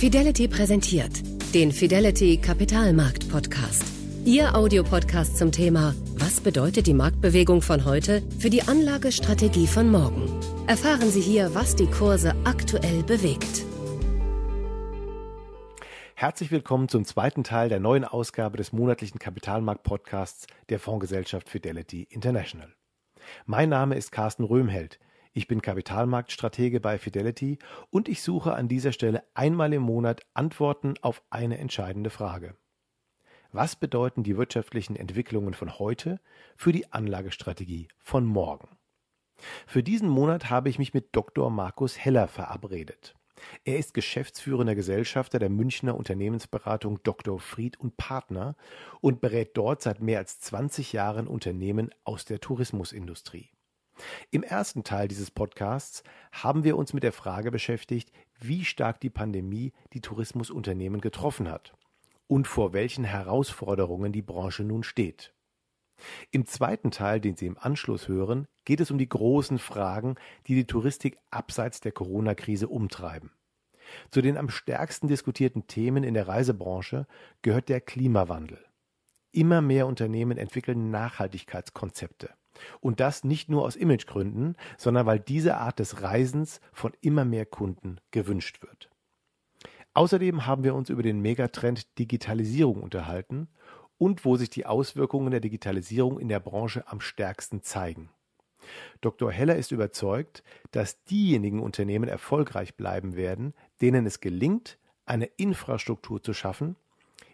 Fidelity präsentiert den Fidelity Kapitalmarkt Podcast. Ihr Audiopodcast zum Thema Was bedeutet die Marktbewegung von heute für die Anlagestrategie von morgen? Erfahren Sie hier, was die Kurse aktuell bewegt. Herzlich willkommen zum zweiten Teil der neuen Ausgabe des monatlichen Kapitalmarkt-Podcasts der Fondsgesellschaft Fidelity International. Mein Name ist Carsten Röhmheld. Ich bin Kapitalmarktstratege bei Fidelity und ich suche an dieser Stelle einmal im Monat Antworten auf eine entscheidende Frage. Was bedeuten die wirtschaftlichen Entwicklungen von heute für die Anlagestrategie von morgen? Für diesen Monat habe ich mich mit Dr. Markus Heller verabredet. Er ist geschäftsführender Gesellschafter der Münchner Unternehmensberatung Dr. Fried und Partner und berät dort seit mehr als 20 Jahren Unternehmen aus der Tourismusindustrie. Im ersten Teil dieses Podcasts haben wir uns mit der Frage beschäftigt, wie stark die Pandemie die Tourismusunternehmen getroffen hat und vor welchen Herausforderungen die Branche nun steht. Im zweiten Teil, den Sie im Anschluss hören, geht es um die großen Fragen, die die Touristik abseits der Corona-Krise umtreiben. Zu den am stärksten diskutierten Themen in der Reisebranche gehört der Klimawandel. Immer mehr Unternehmen entwickeln Nachhaltigkeitskonzepte. Und das nicht nur aus Imagegründen, sondern weil diese Art des Reisens von immer mehr Kunden gewünscht wird. Außerdem haben wir uns über den Megatrend Digitalisierung unterhalten und wo sich die Auswirkungen der Digitalisierung in der Branche am stärksten zeigen. Dr. Heller ist überzeugt, dass diejenigen Unternehmen erfolgreich bleiben werden, denen es gelingt, eine Infrastruktur zu schaffen,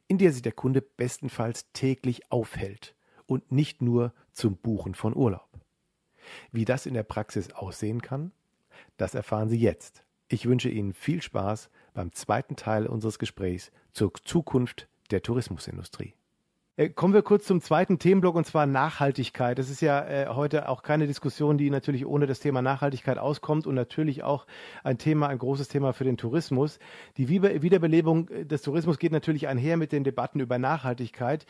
in der sich der Kunde bestenfalls täglich aufhält und nicht nur zum Buchen von Urlaub. Wie das in der Praxis aussehen kann, das erfahren Sie jetzt. Ich wünsche Ihnen viel Spaß beim zweiten Teil unseres Gesprächs zur Zukunft der Tourismusindustrie. Äh, kommen wir kurz zum zweiten Themenblock und zwar Nachhaltigkeit. Das ist ja äh, heute auch keine Diskussion, die natürlich ohne das Thema Nachhaltigkeit auskommt und natürlich auch ein Thema, ein großes Thema für den Tourismus. Die Wiederbelebung äh, des Tourismus geht natürlich einher mit den Debatten über Nachhaltigkeit.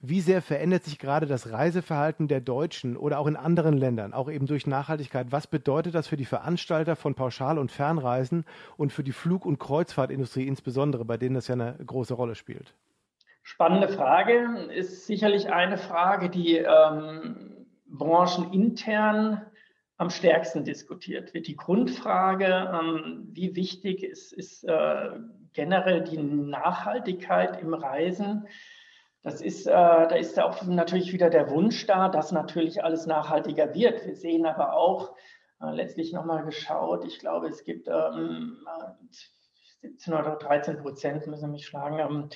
Wie sehr verändert sich gerade das Reiseverhalten der Deutschen oder auch in anderen Ländern, auch eben durch Nachhaltigkeit? Was bedeutet das für die Veranstalter von Pauschal- und Fernreisen und für die Flug- und Kreuzfahrtindustrie insbesondere, bei denen das ja eine große Rolle spielt? Spannende Frage. Ist sicherlich eine Frage, die ähm, branchenintern am stärksten diskutiert wird. Die Grundfrage, ähm, wie wichtig ist, ist äh, generell die Nachhaltigkeit im Reisen? Das ist, äh, da ist auch natürlich wieder der Wunsch da, dass natürlich alles nachhaltiger wird. Wir sehen aber auch, äh, letztlich nochmal geschaut, ich glaube, es gibt ähm, 17 oder 13 Prozent, müssen mich schlagen, ähm,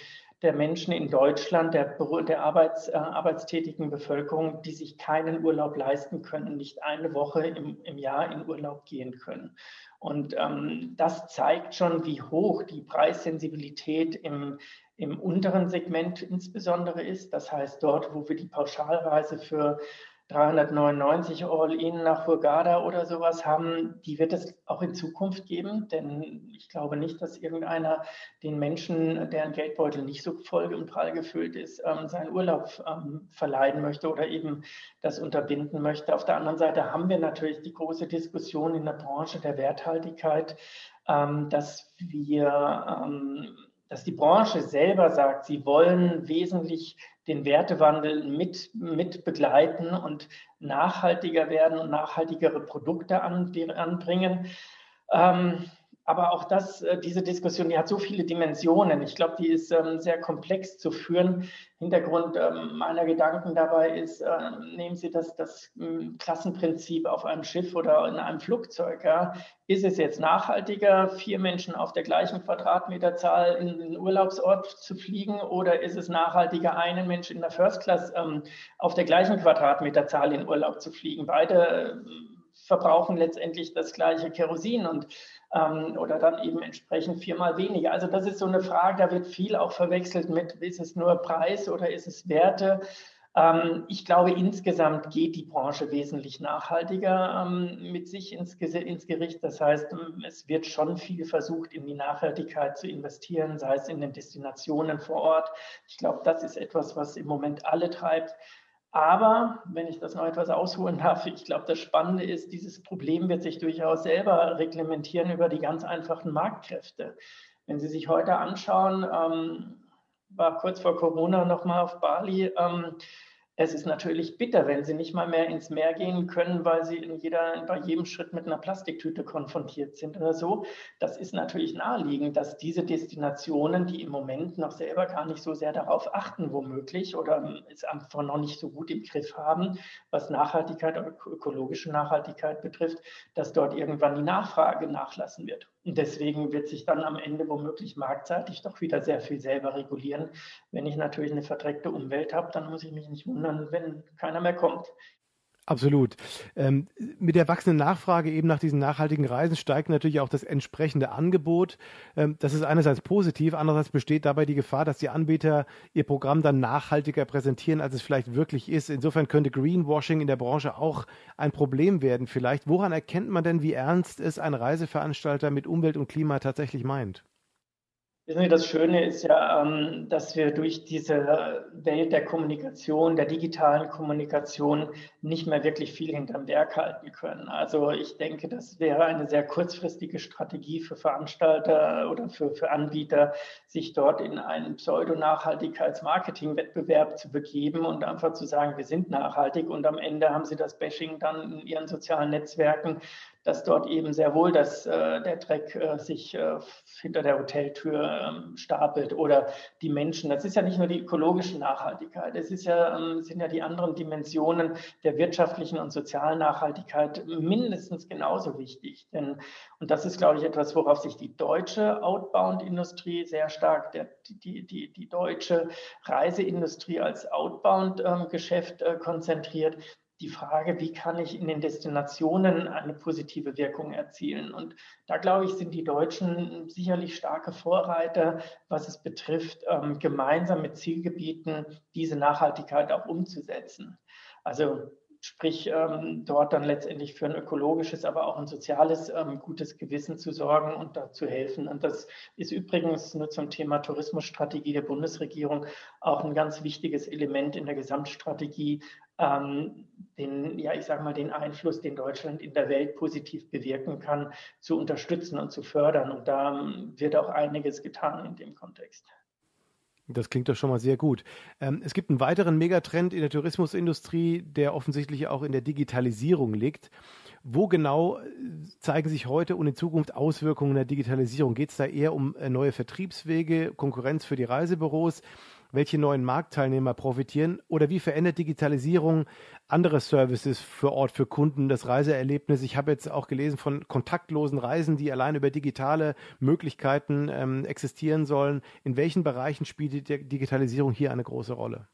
der Menschen in Deutschland, der, der Arbeits, äh, arbeitstätigen Bevölkerung, die sich keinen Urlaub leisten können, nicht eine Woche im, im Jahr in Urlaub gehen können. Und ähm, das zeigt schon, wie hoch die Preissensibilität im, im unteren Segment insbesondere ist. Das heißt, dort, wo wir die Pauschalreise für 399 All-In nach Hurghada oder sowas haben, die wird es auch in Zukunft geben, denn ich glaube nicht, dass irgendeiner den Menschen, deren Geldbeutel nicht so voll und prall gefüllt ist, ähm, seinen Urlaub ähm, verleiden möchte oder eben das unterbinden möchte. Auf der anderen Seite haben wir natürlich die große Diskussion in der Branche der Werthaltigkeit, ähm, dass wir ähm, dass die Branche selber sagt, sie wollen wesentlich den Wertewandel mit, mit begleiten und nachhaltiger werden und nachhaltigere Produkte anbringen. Ähm, aber auch das, äh, diese Diskussion, die hat so viele Dimensionen. Ich glaube, die ist ähm, sehr komplex zu führen. Hintergrund ähm, meiner Gedanken dabei ist, äh, nehmen Sie das, das ähm, Klassenprinzip auf einem Schiff oder in einem Flugzeug. Ist es jetzt nachhaltiger, vier Menschen auf der gleichen Quadratmeterzahl in den Urlaubsort zu fliegen oder ist es nachhaltiger, einen Mensch in der First Class ähm, auf der gleichen Quadratmeterzahl in Urlaub zu fliegen? Beide verbrauchen letztendlich das gleiche Kerosin und ähm, oder dann eben entsprechend viermal weniger. Also das ist so eine Frage, da wird viel auch verwechselt mit, ist es nur Preis oder ist es Werte? Ähm, ich glaube, insgesamt geht die Branche wesentlich nachhaltiger ähm, mit sich ins, Gericht. Das heißt, ähm, es wird schon viel versucht, in die Nachhaltigkeit zu investieren, sei es in den Destinationen vor Ort. Ich glaube, das ist etwas, was im Moment alle treibt. Aber, wenn ich das noch etwas ausholen darf, ich glaube, das Spannende ist, dieses Problem wird sich durchaus selber reglementieren über die ganz einfachen Marktkräfte. Wenn Sie sich heute anschauen, ähm, war kurz vor Corona nochmal auf Bali. Ähm, es ist natürlich bitter, wenn sie nicht mal mehr ins Meer gehen können, weil sie in jeder, bei jedem Schritt mit einer Plastiktüte konfrontiert sind oder so. Das ist natürlich naheliegend, dass diese Destinationen, die im Moment noch selber gar nicht so sehr darauf achten, womöglich, oder es einfach noch nicht so gut im Griff haben, was Nachhaltigkeit oder ökologische Nachhaltigkeit betrifft, dass dort irgendwann die Nachfrage nachlassen wird. Und deswegen wird sich dann am Ende womöglich marktseitig doch wieder sehr viel selber regulieren. Wenn ich natürlich eine verdreckte Umwelt habe, dann muss ich mich nicht wundern, wenn keiner mehr kommt. Absolut. Ähm, mit der wachsenden Nachfrage eben nach diesen nachhaltigen Reisen steigt natürlich auch das entsprechende Angebot. Ähm, das ist einerseits positiv, andererseits besteht dabei die Gefahr, dass die Anbieter ihr Programm dann nachhaltiger präsentieren, als es vielleicht wirklich ist. Insofern könnte Greenwashing in der Branche auch ein Problem werden. Vielleicht, woran erkennt man denn, wie ernst es ein Reiseveranstalter mit Umwelt und Klima tatsächlich meint? Wissen Sie, das Schöne ist ja, ähm, dass wir durch diese Welt der Kommunikation, der digitalen Kommunikation nicht mehr wirklich viel hinterm Berg halten können. Also ich denke, das wäre eine sehr kurzfristige Strategie für Veranstalter oder für, für Anbieter, sich dort in einen Pseudo-Nachhaltigkeits-Marketing-Wettbewerb zu begeben und einfach zu sagen, wir sind nachhaltig und am Ende haben sie das Bashing dann in ihren sozialen Netzwerken dass dort eben sehr wohl dass, äh, der Dreck äh, sich äh, hinter der Hoteltür ähm, stapelt oder die Menschen. Das ist ja nicht nur die ökologische Nachhaltigkeit, es ist ja, ähm, sind ja die anderen Dimensionen der wirtschaftlichen und sozialen Nachhaltigkeit mindestens genauso wichtig. Denn, und das ist, glaube ich, etwas, worauf sich die deutsche Outbound-Industrie sehr stark, der, die, die, die deutsche Reiseindustrie als Outbound-Geschäft ähm, äh, konzentriert die Frage, wie kann ich in den Destinationen eine positive Wirkung erzielen. Und da, glaube ich, sind die Deutschen sicherlich starke Vorreiter, was es betrifft, ähm, gemeinsam mit Zielgebieten diese Nachhaltigkeit auch umzusetzen. Also sprich ähm, dort dann letztendlich für ein ökologisches, aber auch ein soziales ähm, gutes Gewissen zu sorgen und da zu helfen. Und das ist übrigens nur zum Thema Tourismusstrategie der Bundesregierung auch ein ganz wichtiges Element in der Gesamtstrategie, ähm, den, ja, ich sage mal, den Einfluss, den Deutschland in der Welt positiv bewirken kann, zu unterstützen und zu fördern. Und da ähm, wird auch einiges getan in dem Kontext. Das klingt doch schon mal sehr gut. Ähm, es gibt einen weiteren Megatrend in der Tourismusindustrie, der offensichtlich auch in der Digitalisierung liegt. Wo genau äh, zeigen sich heute und in Zukunft Auswirkungen der Digitalisierung? Geht es da eher um äh, neue Vertriebswege, Konkurrenz für die Reisebüros? Welche neuen Marktteilnehmer profitieren oder wie verändert Digitalisierung andere Services für Ort für Kunden, das Reiseerlebnis. Ich habe jetzt auch gelesen von kontaktlosen Reisen, die allein über digitale Möglichkeiten ähm, existieren sollen. In welchen Bereichen spielt die Digitalisierung hier eine große Rolle?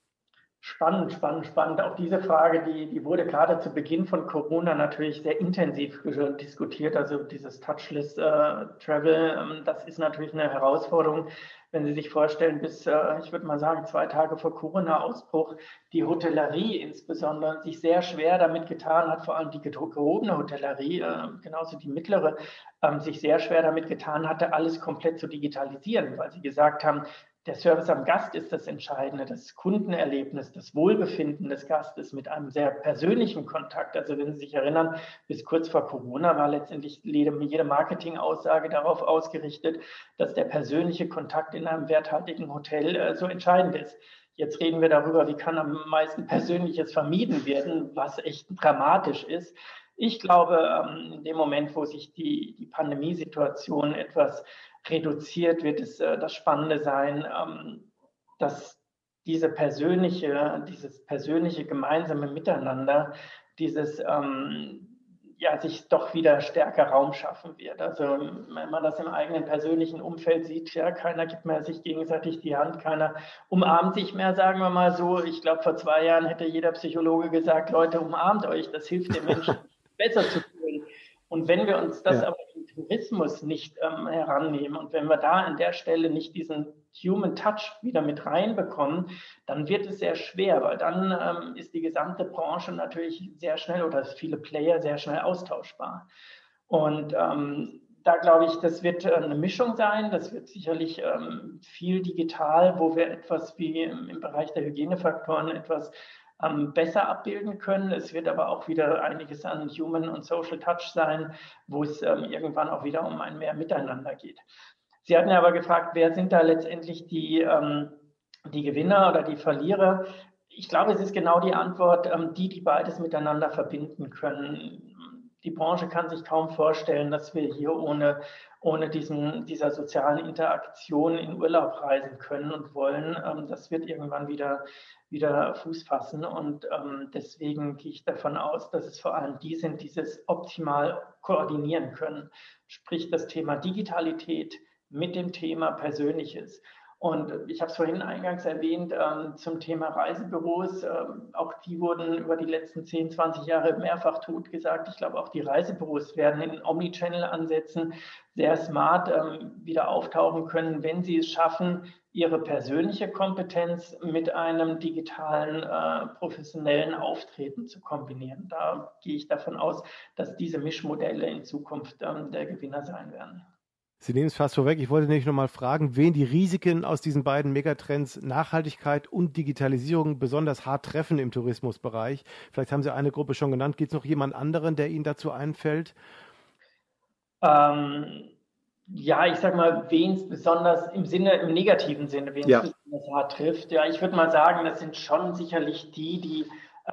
Spannend, spannend, spannend. Auch diese Frage, die, die wurde gerade zu Beginn von Corona natürlich sehr intensiv diskutiert. Also dieses Touchless äh, Travel, ähm, das ist natürlich eine Herausforderung. Wenn Sie sich vorstellen, bis, äh, ich würde mal sagen, zwei Tage vor Corona-Ausbruch, die Hotellerie insbesondere sich sehr schwer damit getan hat, vor allem die gehobene Hotellerie, äh, genauso die mittlere, ähm, sich sehr schwer damit getan hatte, alles komplett zu digitalisieren, weil sie gesagt haben, der Service am Gast ist das Entscheidende, das Kundenerlebnis, das Wohlbefinden des Gastes mit einem sehr persönlichen Kontakt. Also wenn Sie sich erinnern, bis kurz vor Corona war letztendlich jede Marketingaussage darauf ausgerichtet, dass der persönliche Kontakt in einem werthaltigen Hotel äh, so entscheidend ist. Jetzt reden wir darüber, wie kann am meisten Persönliches vermieden werden, was echt dramatisch ist. Ich glaube, ähm, in dem Moment, wo sich die, die Pandemiesituation etwas reduziert, wird es äh, das Spannende sein, ähm, dass diese persönliche, dieses persönliche gemeinsame Miteinander, dieses ähm, ja, sich doch wieder stärker Raum schaffen wird. Also wenn man das im eigenen persönlichen Umfeld sieht, ja, keiner gibt mehr sich gegenseitig die Hand, keiner umarmt sich mehr, sagen wir mal so. Ich glaube, vor zwei Jahren hätte jeder Psychologe gesagt, Leute, umarmt euch, das hilft den Menschen besser zu fühlen. Und wenn wir uns das ja. aber Tourismus nicht ähm, herannehmen und wenn wir da an der Stelle nicht diesen Human Touch wieder mit reinbekommen, dann wird es sehr schwer, weil dann ähm, ist die gesamte Branche natürlich sehr schnell oder viele Player sehr schnell austauschbar. Und ähm, da glaube ich, das wird äh, eine Mischung sein. Das wird sicherlich ähm, viel digital, wo wir etwas wie im, im Bereich der Hygienefaktoren etwas ähm, besser abbilden können. Es wird aber auch wieder einiges an Human und Social Touch sein, wo es ähm, irgendwann auch wieder um ein mehr Miteinander geht. Sie hatten ja aber gefragt, wer sind da letztendlich die, ähm, die Gewinner oder die Verlierer? Ich glaube, es ist genau die Antwort, ähm, die, die beides miteinander verbinden können. Die Branche kann sich kaum vorstellen, dass wir hier ohne, ohne diesen, dieser sozialen Interaktion in Urlaub reisen können und wollen. Ähm, das wird irgendwann wieder, wieder Fuß fassen. Und ähm, deswegen gehe ich davon aus, dass es vor allem die sind, die es optimal koordinieren können. Sprich das Thema Digitalität mit dem Thema Persönliches. Und ich habe es vorhin eingangs erwähnt ähm, zum Thema Reisebüros. Ähm, auch die wurden über die letzten 10, 20 Jahre mehrfach totgesagt. Ich glaube, auch die Reisebüros werden in Omnichannel-Ansätzen sehr smart ähm, wieder auftauchen können, wenn sie es schaffen, ihre persönliche Kompetenz mit einem digitalen, äh, professionellen Auftreten zu kombinieren. Da gehe ich davon aus, dass diese Mischmodelle in Zukunft ähm, der Gewinner sein werden. Sie nehmen es fast vorweg. Ich wollte nämlich nochmal fragen, wen die Risiken aus diesen beiden Megatrends Nachhaltigkeit und Digitalisierung besonders hart treffen im Tourismusbereich. Vielleicht haben Sie eine Gruppe schon genannt. Gibt es noch jemand anderen, der Ihnen dazu einfällt? Ähm, ja, ich sag mal, wen es besonders im Sinne, im negativen Sinne, wen es ja. besonders hart trifft. Ja, ich würde mal sagen, das sind schon sicherlich die, die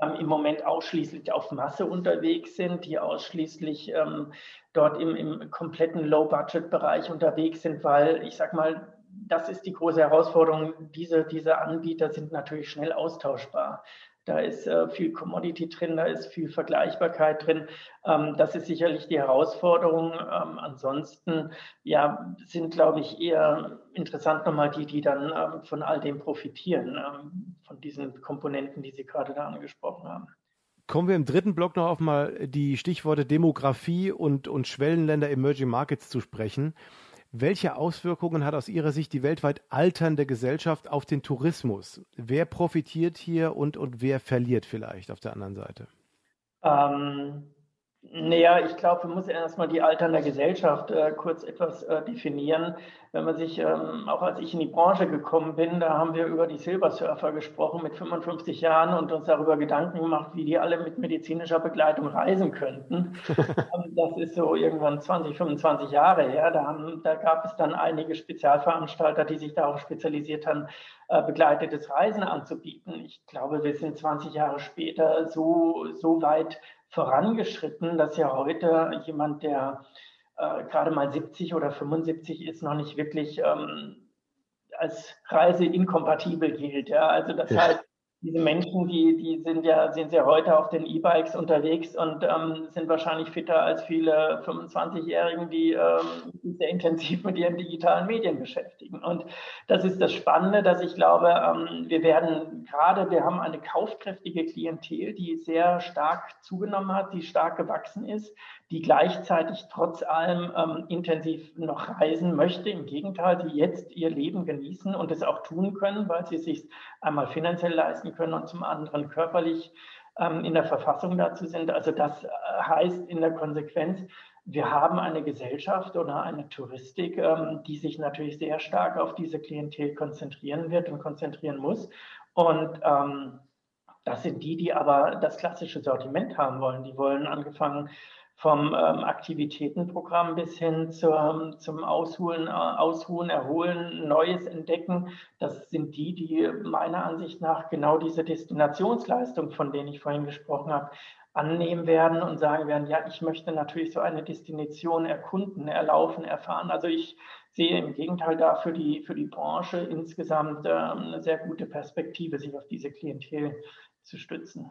ähm, im Moment ausschließlich auf Masse unterwegs sind, die ausschließlich ähm, dort im, im kompletten Low-Budget-Bereich unterwegs sind, weil ich sag mal, das ist die große Herausforderung. Diese, diese Anbieter sind natürlich schnell austauschbar. Da ist äh, viel Commodity drin, da ist viel Vergleichbarkeit drin. Ähm, das ist sicherlich die Herausforderung. Ähm, ansonsten ja, sind, glaube ich, eher interessant nochmal die, die dann ähm, von all dem profitieren, ähm, von diesen Komponenten, die Sie gerade da angesprochen haben. Kommen wir im dritten Block noch auf mal die Stichworte Demografie und, und Schwellenländer Emerging Markets zu sprechen. Welche Auswirkungen hat aus Ihrer Sicht die weltweit alternde Gesellschaft auf den Tourismus? Wer profitiert hier und, und wer verliert vielleicht auf der anderen Seite? Ähm, naja, ich glaube, wir müssen erstmal die alternde Gesellschaft äh, kurz etwas äh, definieren. Wenn man sich, ähm, auch als ich in die Branche gekommen bin, da haben wir über die Silbersurfer gesprochen mit 55 Jahren und uns darüber Gedanken gemacht, wie die alle mit medizinischer Begleitung reisen könnten. Das ist so irgendwann 20, 25 Jahre her. Da, haben, da gab es dann einige Spezialveranstalter, die sich darauf spezialisiert haben, äh, begleitetes Reisen anzubieten. Ich glaube, wir sind 20 Jahre später so, so weit vorangeschritten, dass ja heute jemand, der äh, gerade mal 70 oder 75 ist, noch nicht wirklich ähm, als reiseinkompatibel gilt. Ja? Also das ja. heißt, diese Menschen, die, die sind ja, sind ja heute auf den E-Bikes unterwegs und ähm, sind wahrscheinlich fitter als viele 25-Jährigen, die ähm, sehr intensiv mit ihren digitalen Medien beschäftigen. Und das ist das Spannende, dass ich glaube, ähm, wir werden gerade, wir haben eine kaufkräftige Klientel, die sehr stark zugenommen hat, die stark gewachsen ist, die gleichzeitig trotz allem ähm, intensiv noch reisen möchte. Im Gegenteil, die jetzt ihr Leben genießen und es auch tun können, weil sie sich einmal finanziell leisten können und zum anderen körperlich ähm, in der Verfassung dazu sind. Also das äh, heißt in der Konsequenz, wir haben eine Gesellschaft oder eine Touristik, ähm, die sich natürlich sehr stark auf diese Klientel konzentrieren wird und konzentrieren muss. Und ähm, das sind die, die aber das klassische Sortiment haben wollen. Die wollen angefangen vom ähm, Aktivitätenprogramm bis hin zur, zum Ausholen, äh, Ausruhen, Erholen, Neues entdecken. Das sind die, die meiner Ansicht nach genau diese Destinationsleistung, von denen ich vorhin gesprochen habe, annehmen werden und sagen werden, ja, ich möchte natürlich so eine Destination erkunden, erlaufen, erfahren. Also ich sehe im Gegenteil da für die, für die Branche insgesamt äh, eine sehr gute Perspektive, sich auf diese Klientel zu stützen.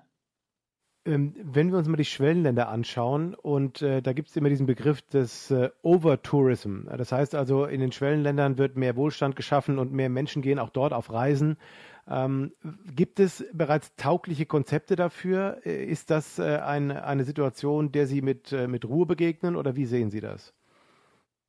Ähm, wenn wir uns mal die Schwellenländer anschauen, und äh, da gibt es immer diesen Begriff des äh, Overtourism. Das heißt also, in den Schwellenländern wird mehr Wohlstand geschaffen und mehr Menschen gehen auch dort auf Reisen. Ähm, gibt es bereits taugliche Konzepte dafür? Äh, ist das äh, ein, eine Situation, der Sie mit, äh, mit Ruhe begegnen oder wie sehen Sie das?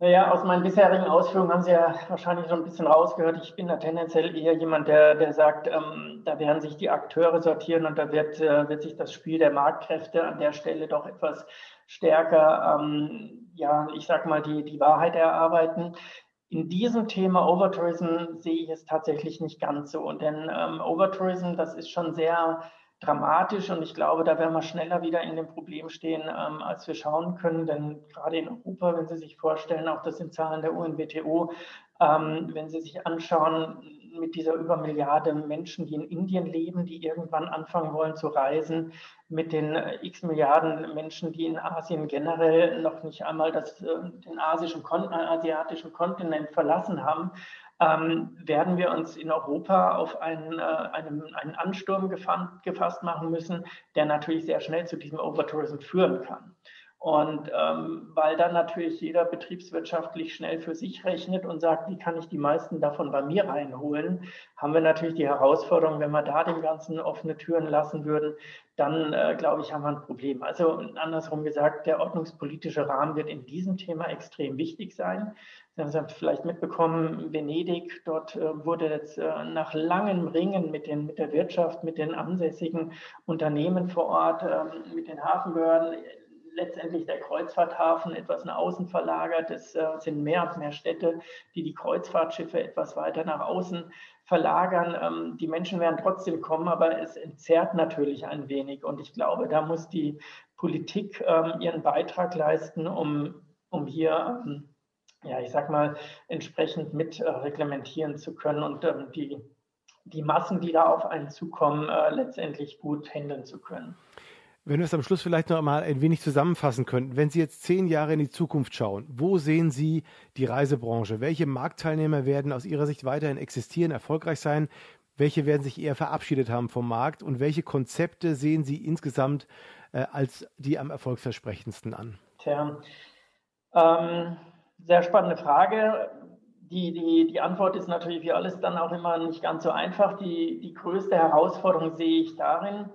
Naja, aus meinen bisherigen Ausführungen haben Sie ja wahrscheinlich schon ein bisschen rausgehört. Ich bin da tendenziell eher jemand, der, der sagt, ähm, da werden sich die Akteure sortieren und da wird, äh, wird sich das Spiel der Marktkräfte an der Stelle doch etwas stärker, ähm, ja, ich sag mal, die, die Wahrheit erarbeiten. In diesem Thema Overtourism sehe ich es tatsächlich nicht ganz so. Denn ähm, Overtourism, das ist schon sehr dramatisch und ich glaube, da werden wir schneller wieder in dem Problem stehen, ähm, als wir schauen können. Denn gerade in Europa, wenn Sie sich vorstellen, auch das sind Zahlen der UNWTO, ähm, wenn Sie sich anschauen, mit dieser über Milliarde Menschen, die in Indien leben, die irgendwann anfangen wollen zu reisen, mit den äh, x Milliarden Menschen, die in Asien generell noch nicht einmal das, äh, den asischen, asiatischen Kontinent verlassen haben, ähm, werden wir uns in Europa auf einen, äh, einen, einen Ansturm gefasst machen müssen, der natürlich sehr schnell zu diesem Overtourism führen kann. Und ähm, weil dann natürlich jeder betriebswirtschaftlich schnell für sich rechnet und sagt, wie kann ich die meisten davon bei mir reinholen, haben wir natürlich die Herausforderung, wenn wir da dem Ganzen offene Türen lassen würden, dann äh, glaube ich, haben wir ein Problem. Also andersrum gesagt, der ordnungspolitische Rahmen wird in diesem Thema extrem wichtig sein. Sie haben es vielleicht mitbekommen, Venedig, dort äh, wurde jetzt äh, nach langem Ringen mit, den, mit der Wirtschaft, mit den ansässigen Unternehmen vor Ort, ähm, mit den Hafenbehörden letztendlich der Kreuzfahrthafen etwas nach außen verlagert. Es äh, sind mehr und mehr Städte, die die Kreuzfahrtschiffe etwas weiter nach außen verlagern. Ähm, die Menschen werden trotzdem kommen, aber es entzerrt natürlich ein wenig. Und ich glaube, da muss die Politik ähm, ihren Beitrag leisten, um, um hier, ähm, ja, ich sag mal, entsprechend mit äh, reglementieren zu können und ähm, die, die Massen, die da auf einen zukommen, äh, letztendlich gut handeln zu können. Wenn wir es am Schluss vielleicht noch mal ein wenig zusammenfassen könnten, wenn Sie jetzt zehn Jahre in die Zukunft schauen, wo sehen Sie die Reisebranche? Welche Marktteilnehmer werden aus Ihrer Sicht weiterhin existieren, erfolgreich sein? Welche werden sich eher verabschiedet haben vom Markt? Und welche Konzepte sehen Sie insgesamt äh, als die am erfolgsversprechendsten an? Tja, ähm, sehr spannende Frage. Die, die, die Antwort ist natürlich wie alles dann auch immer nicht ganz so einfach. Die, die größte Herausforderung sehe ich darin,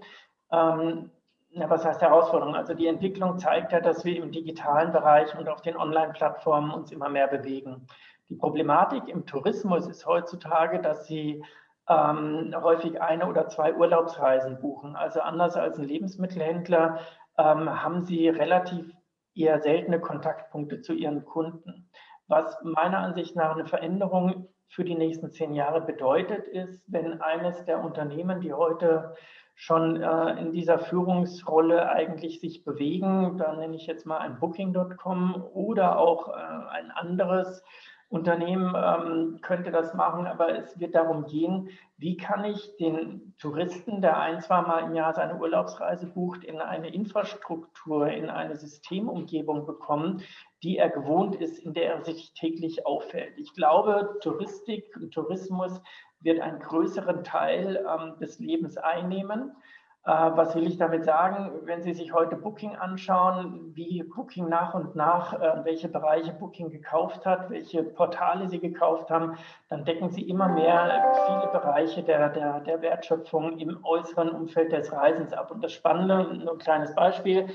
ähm, na, was heißt Herausforderung? Also die Entwicklung zeigt ja, dass wir im digitalen Bereich und auf den Online-Plattformen uns immer mehr bewegen. Die Problematik im Tourismus ist heutzutage, dass sie ähm, häufig eine oder zwei Urlaubsreisen buchen. Also anders als ein Lebensmittelhändler ähm, haben sie relativ eher seltene Kontaktpunkte zu ihren Kunden. Was meiner Ansicht nach eine Veränderung für die nächsten zehn Jahre bedeutet, ist, wenn eines der Unternehmen, die heute schon äh, in dieser Führungsrolle eigentlich sich bewegen. Da nenne ich jetzt mal ein Booking.com oder auch äh, ein anderes Unternehmen ähm, könnte das machen, aber es wird darum gehen, wie kann ich den Touristen, der ein, zwei Mal im Jahr seine Urlaubsreise bucht, in eine Infrastruktur, in eine Systemumgebung bekommen, die er gewohnt ist, in der er sich täglich auffällt. Ich glaube, Touristik und Tourismus wird einen größeren Teil ähm, des Lebens einnehmen. Äh, was will ich damit sagen? Wenn Sie sich heute Booking anschauen, wie Booking nach und nach, äh, welche Bereiche Booking gekauft hat, welche Portale sie gekauft haben, dann decken sie immer mehr viele Bereiche der, der, der Wertschöpfung im äußeren Umfeld des Reisens ab. Und das Spannende, nur ein kleines Beispiel,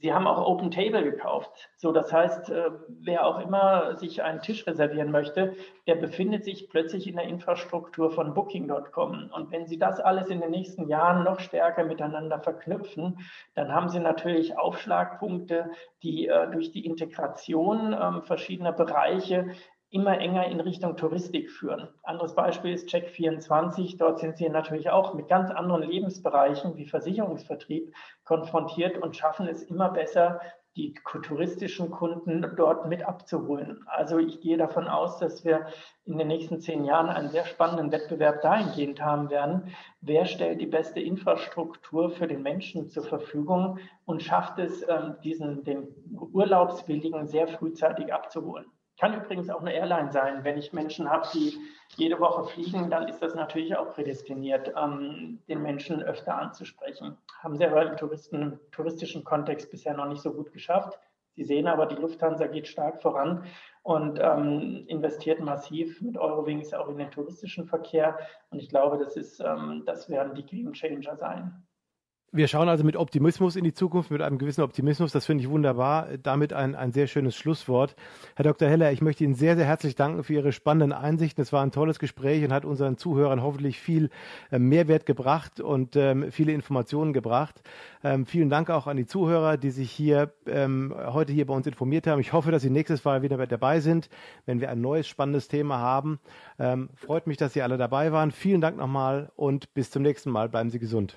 Sie haben auch Open Table gekauft. So, das heißt, äh, wer auch immer sich einen Tisch reservieren möchte, der befindet sich plötzlich in der Infrastruktur von Booking.com. Und wenn Sie das alles in den nächsten Jahren noch stärker miteinander verknüpfen, dann haben Sie natürlich Aufschlagpunkte, die äh, durch die Integration ähm, verschiedener Bereiche immer enger in Richtung Touristik führen. Anderes Beispiel ist Check24. Dort sind sie natürlich auch mit ganz anderen Lebensbereichen wie Versicherungsvertrieb konfrontiert und schaffen es immer besser, die touristischen Kunden dort mit abzuholen. Also ich gehe davon aus, dass wir in den nächsten zehn Jahren einen sehr spannenden Wettbewerb dahingehend haben werden. Wer stellt die beste Infrastruktur für den Menschen zur Verfügung und schafft es, ähm, diesen, den Urlaubswilligen sehr frühzeitig abzuholen? Kann übrigens auch eine Airline sein. Wenn ich Menschen habe, die jede Woche fliegen, dann ist das natürlich auch prädestiniert, ähm, den Menschen öfter anzusprechen. Haben sie aber im Touristen, touristischen Kontext bisher noch nicht so gut geschafft. Sie sehen aber, die Lufthansa geht stark voran und ähm, investiert massiv mit Eurowings auch in den touristischen Verkehr. Und ich glaube, das, ist, ähm, das werden die Game Changer sein. Wir schauen also mit Optimismus in die Zukunft, mit einem gewissen Optimismus. Das finde ich wunderbar. Damit ein, ein sehr schönes Schlusswort. Herr Dr. Heller, ich möchte Ihnen sehr, sehr herzlich danken für Ihre spannenden Einsichten. Es war ein tolles Gespräch und hat unseren Zuhörern hoffentlich viel äh, Mehrwert gebracht und ähm, viele Informationen gebracht. Ähm, vielen Dank auch an die Zuhörer, die sich hier ähm, heute hier bei uns informiert haben. Ich hoffe, dass Sie nächstes Mal wieder dabei sind, wenn wir ein neues spannendes Thema haben. Ähm, freut mich, dass Sie alle dabei waren. Vielen Dank nochmal und bis zum nächsten Mal. Bleiben Sie gesund.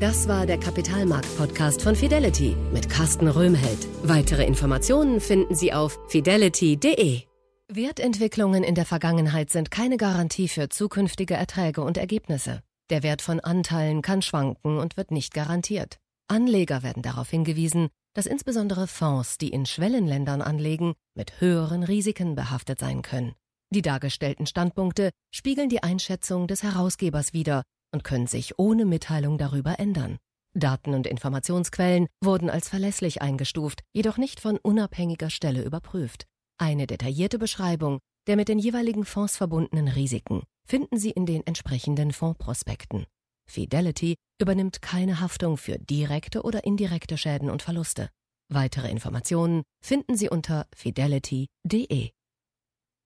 Das war der Kapitalmarkt-Podcast von Fidelity mit Carsten Röhmheld. Weitere Informationen finden Sie auf fidelity.de. Wertentwicklungen in der Vergangenheit sind keine Garantie für zukünftige Erträge und Ergebnisse. Der Wert von Anteilen kann schwanken und wird nicht garantiert. Anleger werden darauf hingewiesen, dass insbesondere Fonds, die in Schwellenländern anlegen, mit höheren Risiken behaftet sein können. Die dargestellten Standpunkte spiegeln die Einschätzung des Herausgebers wider und können sich ohne Mitteilung darüber ändern. Daten und Informationsquellen wurden als verlässlich eingestuft, jedoch nicht von unabhängiger Stelle überprüft. Eine detaillierte Beschreibung der mit den jeweiligen Fonds verbundenen Risiken finden Sie in den entsprechenden Fondsprospekten. Fidelity übernimmt keine Haftung für direkte oder indirekte Schäden und Verluste. Weitere Informationen finden Sie unter fidelity.de.